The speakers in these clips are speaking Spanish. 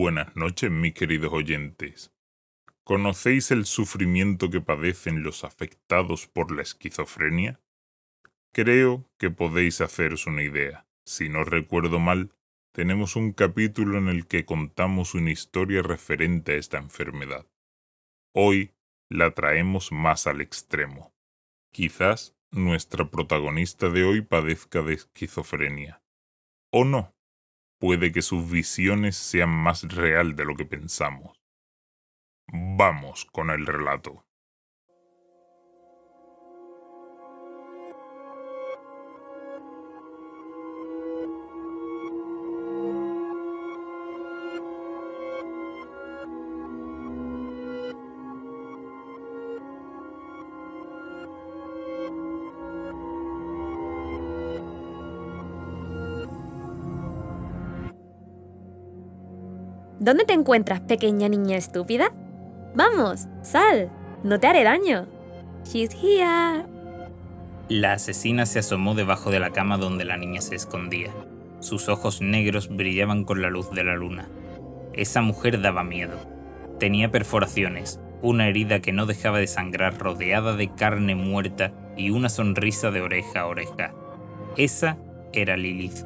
Buenas noches, mis queridos oyentes. ¿Conocéis el sufrimiento que padecen los afectados por la esquizofrenia? Creo que podéis haceros una idea. Si no recuerdo mal, tenemos un capítulo en el que contamos una historia referente a esta enfermedad. Hoy la traemos más al extremo. Quizás nuestra protagonista de hoy padezca de esquizofrenia. O no. Puede que sus visiones sean más real de lo que pensamos. Vamos con el relato. ¿Dónde te encuentras, pequeña niña estúpida? Vamos, sal, no te haré daño. She's here. La asesina se asomó debajo de la cama donde la niña se escondía. Sus ojos negros brillaban con la luz de la luna. Esa mujer daba miedo. Tenía perforaciones, una herida que no dejaba de sangrar rodeada de carne muerta y una sonrisa de oreja a oreja. Esa era Lilith.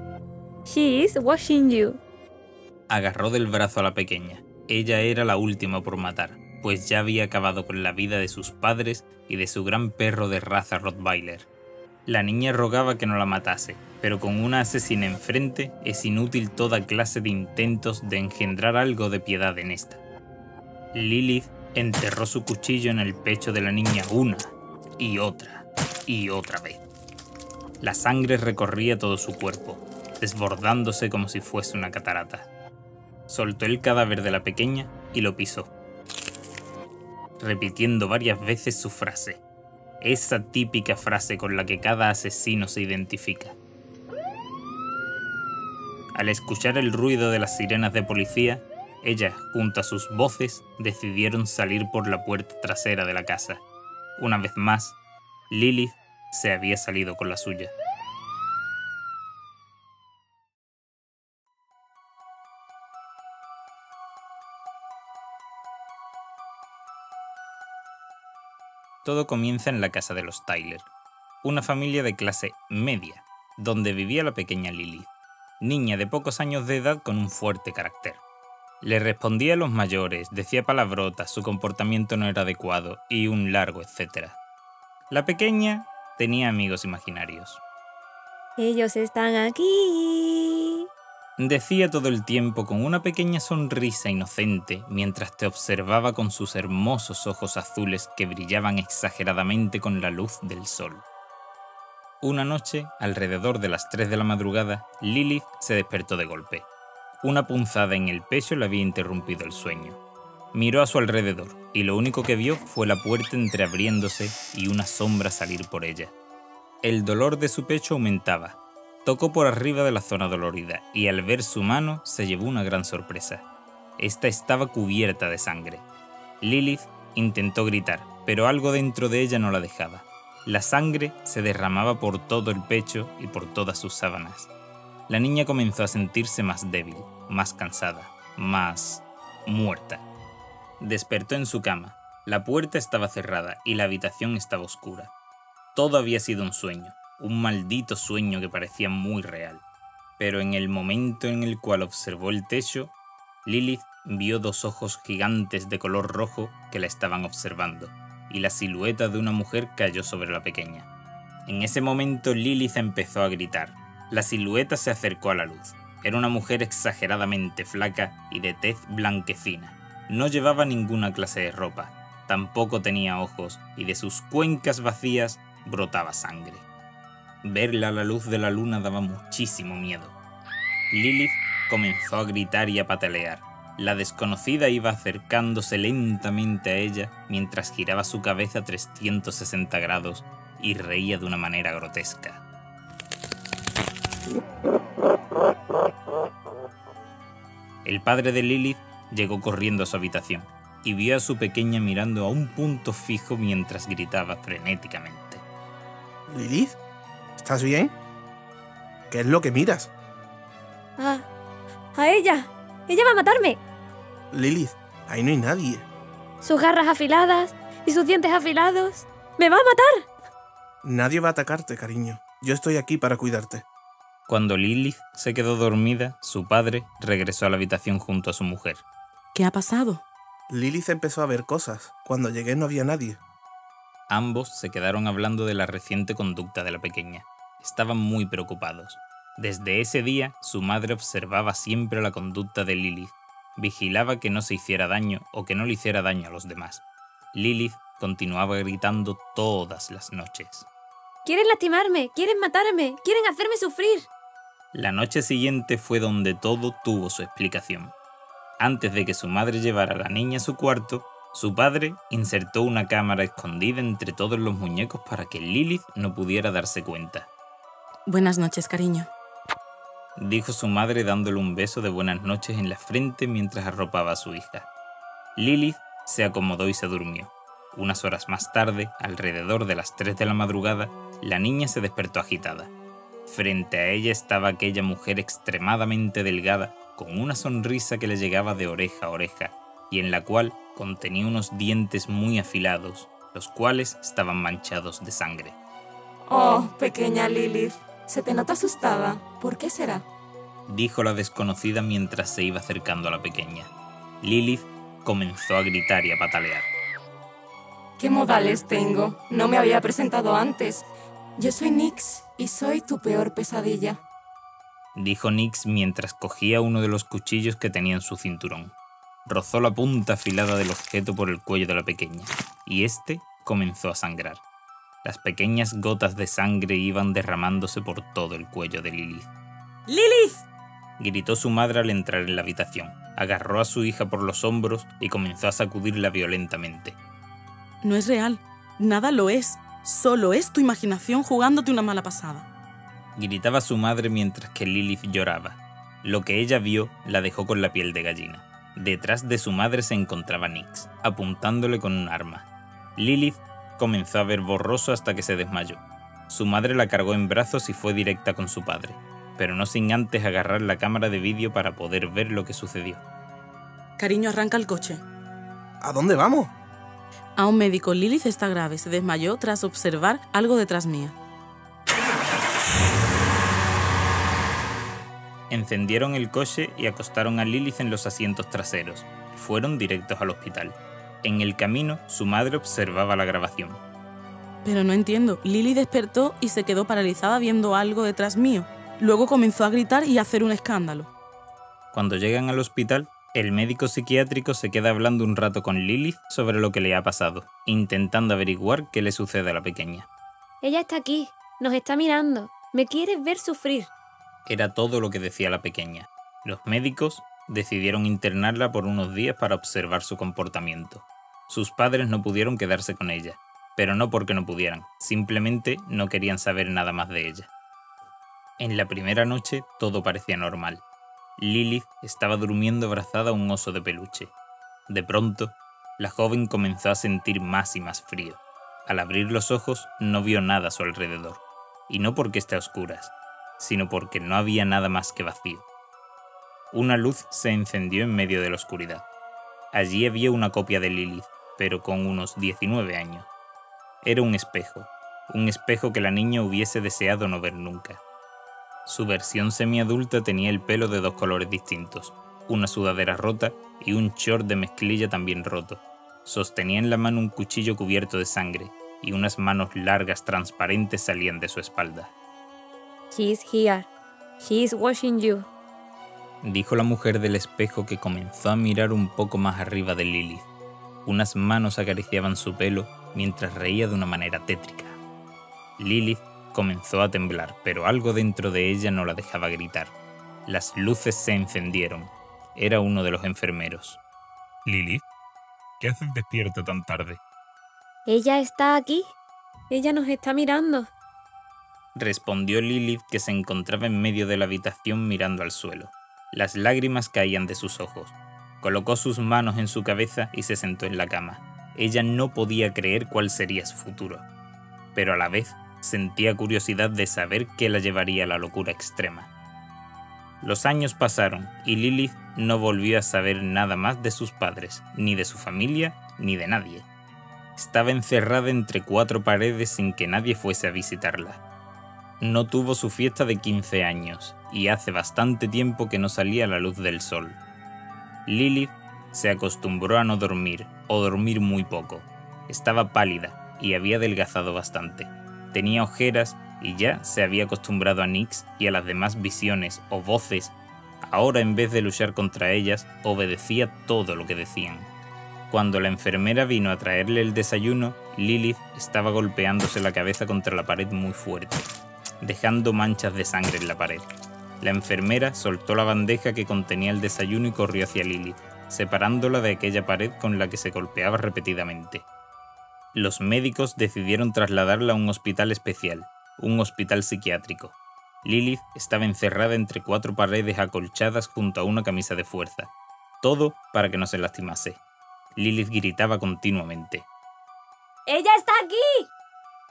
She is watching you. Agarró del brazo a la pequeña. Ella era la última por matar, pues ya había acabado con la vida de sus padres y de su gran perro de raza Rottweiler. La niña rogaba que no la matase, pero con una asesina enfrente es inútil toda clase de intentos de engendrar algo de piedad en esta. Lilith enterró su cuchillo en el pecho de la niña una y otra y otra vez. La sangre recorría todo su cuerpo, desbordándose como si fuese una catarata soltó el cadáver de la pequeña y lo pisó, repitiendo varias veces su frase, esa típica frase con la que cada asesino se identifica. Al escuchar el ruido de las sirenas de policía, ella, junto a sus voces, decidieron salir por la puerta trasera de la casa. Una vez más, Lilith se había salido con la suya. Todo comienza en la casa de los Tyler, una familia de clase media, donde vivía la pequeña Lily, niña de pocos años de edad con un fuerte carácter. Le respondía a los mayores, decía palabrotas, su comportamiento no era adecuado y un largo etcétera. La pequeña tenía amigos imaginarios. Ellos están aquí. Decía todo el tiempo con una pequeña sonrisa inocente mientras te observaba con sus hermosos ojos azules que brillaban exageradamente con la luz del sol. Una noche, alrededor de las 3 de la madrugada, Lilith se despertó de golpe. Una punzada en el pecho le había interrumpido el sueño. Miró a su alrededor y lo único que vio fue la puerta entreabriéndose y una sombra salir por ella. El dolor de su pecho aumentaba Tocó por arriba de la zona dolorida y al ver su mano se llevó una gran sorpresa. Esta estaba cubierta de sangre. Lilith intentó gritar, pero algo dentro de ella no la dejaba. La sangre se derramaba por todo el pecho y por todas sus sábanas. La niña comenzó a sentirse más débil, más cansada, más muerta. Despertó en su cama. La puerta estaba cerrada y la habitación estaba oscura. Todo había sido un sueño un maldito sueño que parecía muy real. Pero en el momento en el cual observó el techo, Lilith vio dos ojos gigantes de color rojo que la estaban observando, y la silueta de una mujer cayó sobre la pequeña. En ese momento Lilith empezó a gritar. La silueta se acercó a la luz. Era una mujer exageradamente flaca y de tez blanquecina. No llevaba ninguna clase de ropa, tampoco tenía ojos y de sus cuencas vacías brotaba sangre. Verla a la luz de la luna daba muchísimo miedo. Lilith comenzó a gritar y a patalear. La desconocida iba acercándose lentamente a ella mientras giraba su cabeza a 360 grados y reía de una manera grotesca. El padre de Lilith llegó corriendo a su habitación y vio a su pequeña mirando a un punto fijo mientras gritaba frenéticamente. ¿Lilith? ¿Estás bien? ¿Qué es lo que miras? Ah, a ella. Ella va a matarme. Lilith, ahí no hay nadie. Sus garras afiladas y sus dientes afilados. ¡Me va a matar! Nadie va a atacarte, cariño. Yo estoy aquí para cuidarte. Cuando Lilith se quedó dormida, su padre regresó a la habitación junto a su mujer. ¿Qué ha pasado? Lilith empezó a ver cosas. Cuando llegué no había nadie. Ambos se quedaron hablando de la reciente conducta de la pequeña. Estaban muy preocupados. Desde ese día, su madre observaba siempre la conducta de Lilith, vigilaba que no se hiciera daño o que no le hiciera daño a los demás. Lilith continuaba gritando todas las noches. Quieren lastimarme, quieren matarme, quieren hacerme sufrir. La noche siguiente fue donde todo tuvo su explicación. Antes de que su madre llevara a la niña a su cuarto, su padre insertó una cámara escondida entre todos los muñecos para que Lilith no pudiera darse cuenta. Buenas noches, cariño. Dijo su madre dándole un beso de buenas noches en la frente mientras arropaba a su hija. Lilith se acomodó y se durmió. Unas horas más tarde, alrededor de las 3 de la madrugada, la niña se despertó agitada. Frente a ella estaba aquella mujer extremadamente delgada, con una sonrisa que le llegaba de oreja a oreja, y en la cual contenía unos dientes muy afilados, los cuales estaban manchados de sangre. Oh, pequeña Lilith, se te nota asustada. ¿Por qué será? Dijo la desconocida mientras se iba acercando a la pequeña. Lilith comenzó a gritar y a patalear. ¿Qué modales tengo? No me había presentado antes. Yo soy Nix y soy tu peor pesadilla. Dijo Nix mientras cogía uno de los cuchillos que tenía en su cinturón rozó la punta afilada del objeto por el cuello de la pequeña, y éste comenzó a sangrar. Las pequeñas gotas de sangre iban derramándose por todo el cuello de Lilith. ¡Lilith! gritó su madre al entrar en la habitación. Agarró a su hija por los hombros y comenzó a sacudirla violentamente. No es real. Nada lo es. Solo es tu imaginación jugándote una mala pasada. Gritaba su madre mientras que Lilith lloraba. Lo que ella vio la dejó con la piel de gallina. Detrás de su madre se encontraba Nix, apuntándole con un arma. Lilith comenzó a ver borroso hasta que se desmayó. Su madre la cargó en brazos y fue directa con su padre, pero no sin antes agarrar la cámara de vídeo para poder ver lo que sucedió. Cariño, arranca el coche. ¿A dónde vamos? A un médico, Lilith está grave, se desmayó tras observar algo detrás mía. Encendieron el coche y acostaron a Lilith en los asientos traseros. Fueron directos al hospital. En el camino, su madre observaba la grabación. Pero no entiendo. Lily despertó y se quedó paralizada viendo algo detrás mío. Luego comenzó a gritar y a hacer un escándalo. Cuando llegan al hospital, el médico psiquiátrico se queda hablando un rato con Lilith sobre lo que le ha pasado, intentando averiguar qué le sucede a la pequeña. Ella está aquí, nos está mirando, me quiere ver sufrir. Era todo lo que decía la pequeña. Los médicos decidieron internarla por unos días para observar su comportamiento. Sus padres no pudieron quedarse con ella, pero no porque no pudieran, simplemente no querían saber nada más de ella. En la primera noche todo parecía normal. Lilith estaba durmiendo abrazada a un oso de peluche. De pronto, la joven comenzó a sentir más y más frío. Al abrir los ojos no vio nada a su alrededor, y no porque esté a oscuras, sino porque no había nada más que vacío. Una luz se encendió en medio de la oscuridad. Allí había una copia de Lilith, pero con unos 19 años. Era un espejo, un espejo que la niña hubiese deseado no ver nunca. Su versión semiadulta tenía el pelo de dos colores distintos, una sudadera rota y un short de mezclilla también roto. Sostenía en la mano un cuchillo cubierto de sangre, y unas manos largas transparentes salían de su espalda. She's here. She's watching you. Dijo la mujer del espejo que comenzó a mirar un poco más arriba de Lilith. Unas manos acariciaban su pelo mientras reía de una manera tétrica. Lilith comenzó a temblar, pero algo dentro de ella no la dejaba gritar. Las luces se encendieron. Era uno de los enfermeros. Lilith, ¿qué haces despierta tan tarde? Ella está aquí. Ella nos está mirando respondió Lilith que se encontraba en medio de la habitación mirando al suelo. Las lágrimas caían de sus ojos. Colocó sus manos en su cabeza y se sentó en la cama. Ella no podía creer cuál sería su futuro, pero a la vez sentía curiosidad de saber qué la llevaría a la locura extrema. Los años pasaron y Lilith no volvió a saber nada más de sus padres, ni de su familia, ni de nadie. Estaba encerrada entre cuatro paredes sin que nadie fuese a visitarla. No tuvo su fiesta de 15 años y hace bastante tiempo que no salía la luz del sol. Lilith se acostumbró a no dormir o dormir muy poco. Estaba pálida y había adelgazado bastante. Tenía ojeras y ya se había acostumbrado a Nix y a las demás visiones o voces. Ahora en vez de luchar contra ellas, obedecía todo lo que decían. Cuando la enfermera vino a traerle el desayuno, Lilith estaba golpeándose la cabeza contra la pared muy fuerte, dejando manchas de sangre en la pared. La enfermera soltó la bandeja que contenía el desayuno y corrió hacia Lilith, separándola de aquella pared con la que se golpeaba repetidamente. Los médicos decidieron trasladarla a un hospital especial, un hospital psiquiátrico. Lilith estaba encerrada entre cuatro paredes acolchadas junto a una camisa de fuerza, todo para que no se lastimase. Lilith gritaba continuamente. ¡Ella está aquí!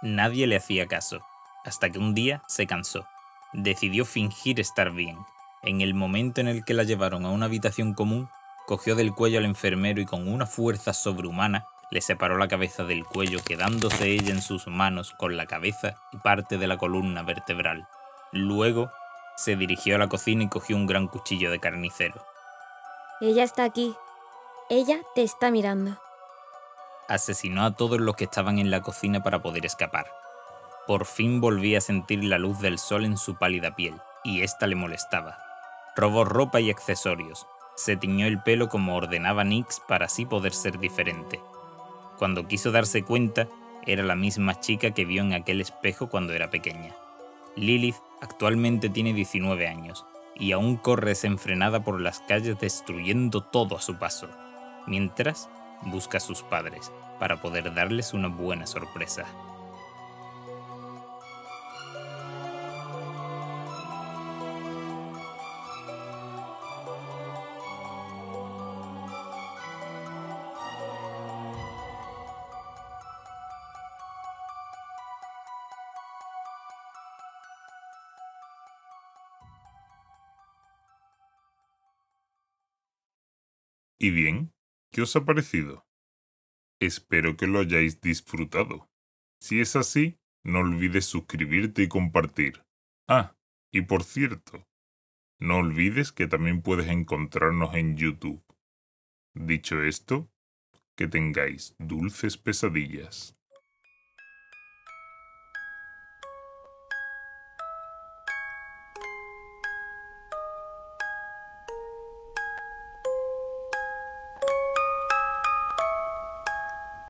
Nadie le hacía caso, hasta que un día se cansó. Decidió fingir estar bien. En el momento en el que la llevaron a una habitación común, cogió del cuello al enfermero y con una fuerza sobrehumana le separó la cabeza del cuello, quedándose ella en sus manos con la cabeza y parte de la columna vertebral. Luego se dirigió a la cocina y cogió un gran cuchillo de carnicero. Ella está aquí. Ella te está mirando. Asesinó a todos los que estaban en la cocina para poder escapar. Por fin volvía a sentir la luz del sol en su pálida piel, y ésta le molestaba. Robó ropa y accesorios. Se tiñó el pelo como ordenaba Nix para así poder ser diferente. Cuando quiso darse cuenta, era la misma chica que vio en aquel espejo cuando era pequeña. Lilith actualmente tiene 19 años y aún corre desenfrenada por las calles destruyendo todo a su paso, mientras busca a sus padres para poder darles una buena sorpresa. ¿Y bien? ¿Qué os ha parecido? Espero que lo hayáis disfrutado. Si es así, no olvides suscribirte y compartir. Ah, y por cierto, no olvides que también puedes encontrarnos en YouTube. Dicho esto, que tengáis dulces pesadillas.